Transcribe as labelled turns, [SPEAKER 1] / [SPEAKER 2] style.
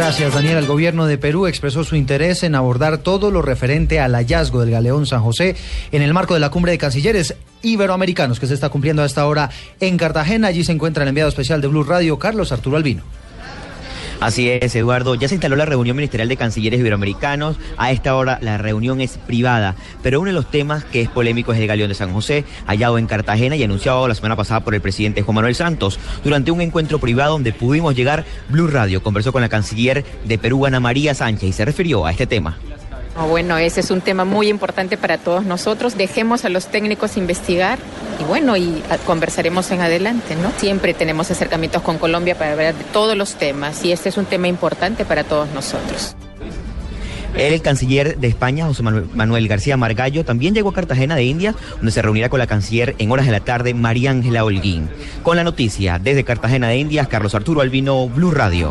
[SPEAKER 1] Gracias, Daniel. El gobierno de Perú expresó su interés en abordar todo lo referente al hallazgo del galeón San José en el marco de la cumbre de cancilleres iberoamericanos que se está cumpliendo a esta hora en Cartagena. Allí se encuentra el enviado especial de Blue Radio, Carlos Arturo Albino.
[SPEAKER 2] Así es, Eduardo. Ya se instaló la reunión ministerial de cancilleres iberoamericanos. A esta hora la reunión es privada, pero uno de los temas que es polémico es el galeón de San José, hallado en Cartagena y anunciado la semana pasada por el presidente Juan Manuel Santos. Durante un encuentro privado donde pudimos llegar, Blue Radio conversó con la canciller de Perú, Ana María Sánchez, y se refirió a este tema.
[SPEAKER 3] Bueno, ese es un tema muy importante para todos nosotros. Dejemos a los técnicos investigar y bueno, y conversaremos en adelante, ¿no? Siempre tenemos acercamientos con Colombia para ver todos los temas y este es un tema importante para todos nosotros.
[SPEAKER 2] El canciller de España, José Manuel García Margallo, también llegó a Cartagena de Indias, donde se reunirá con la canciller en horas de la tarde, María Ángela Holguín. Con la noticia, desde Cartagena de Indias, Carlos Arturo Albino, Blue Radio.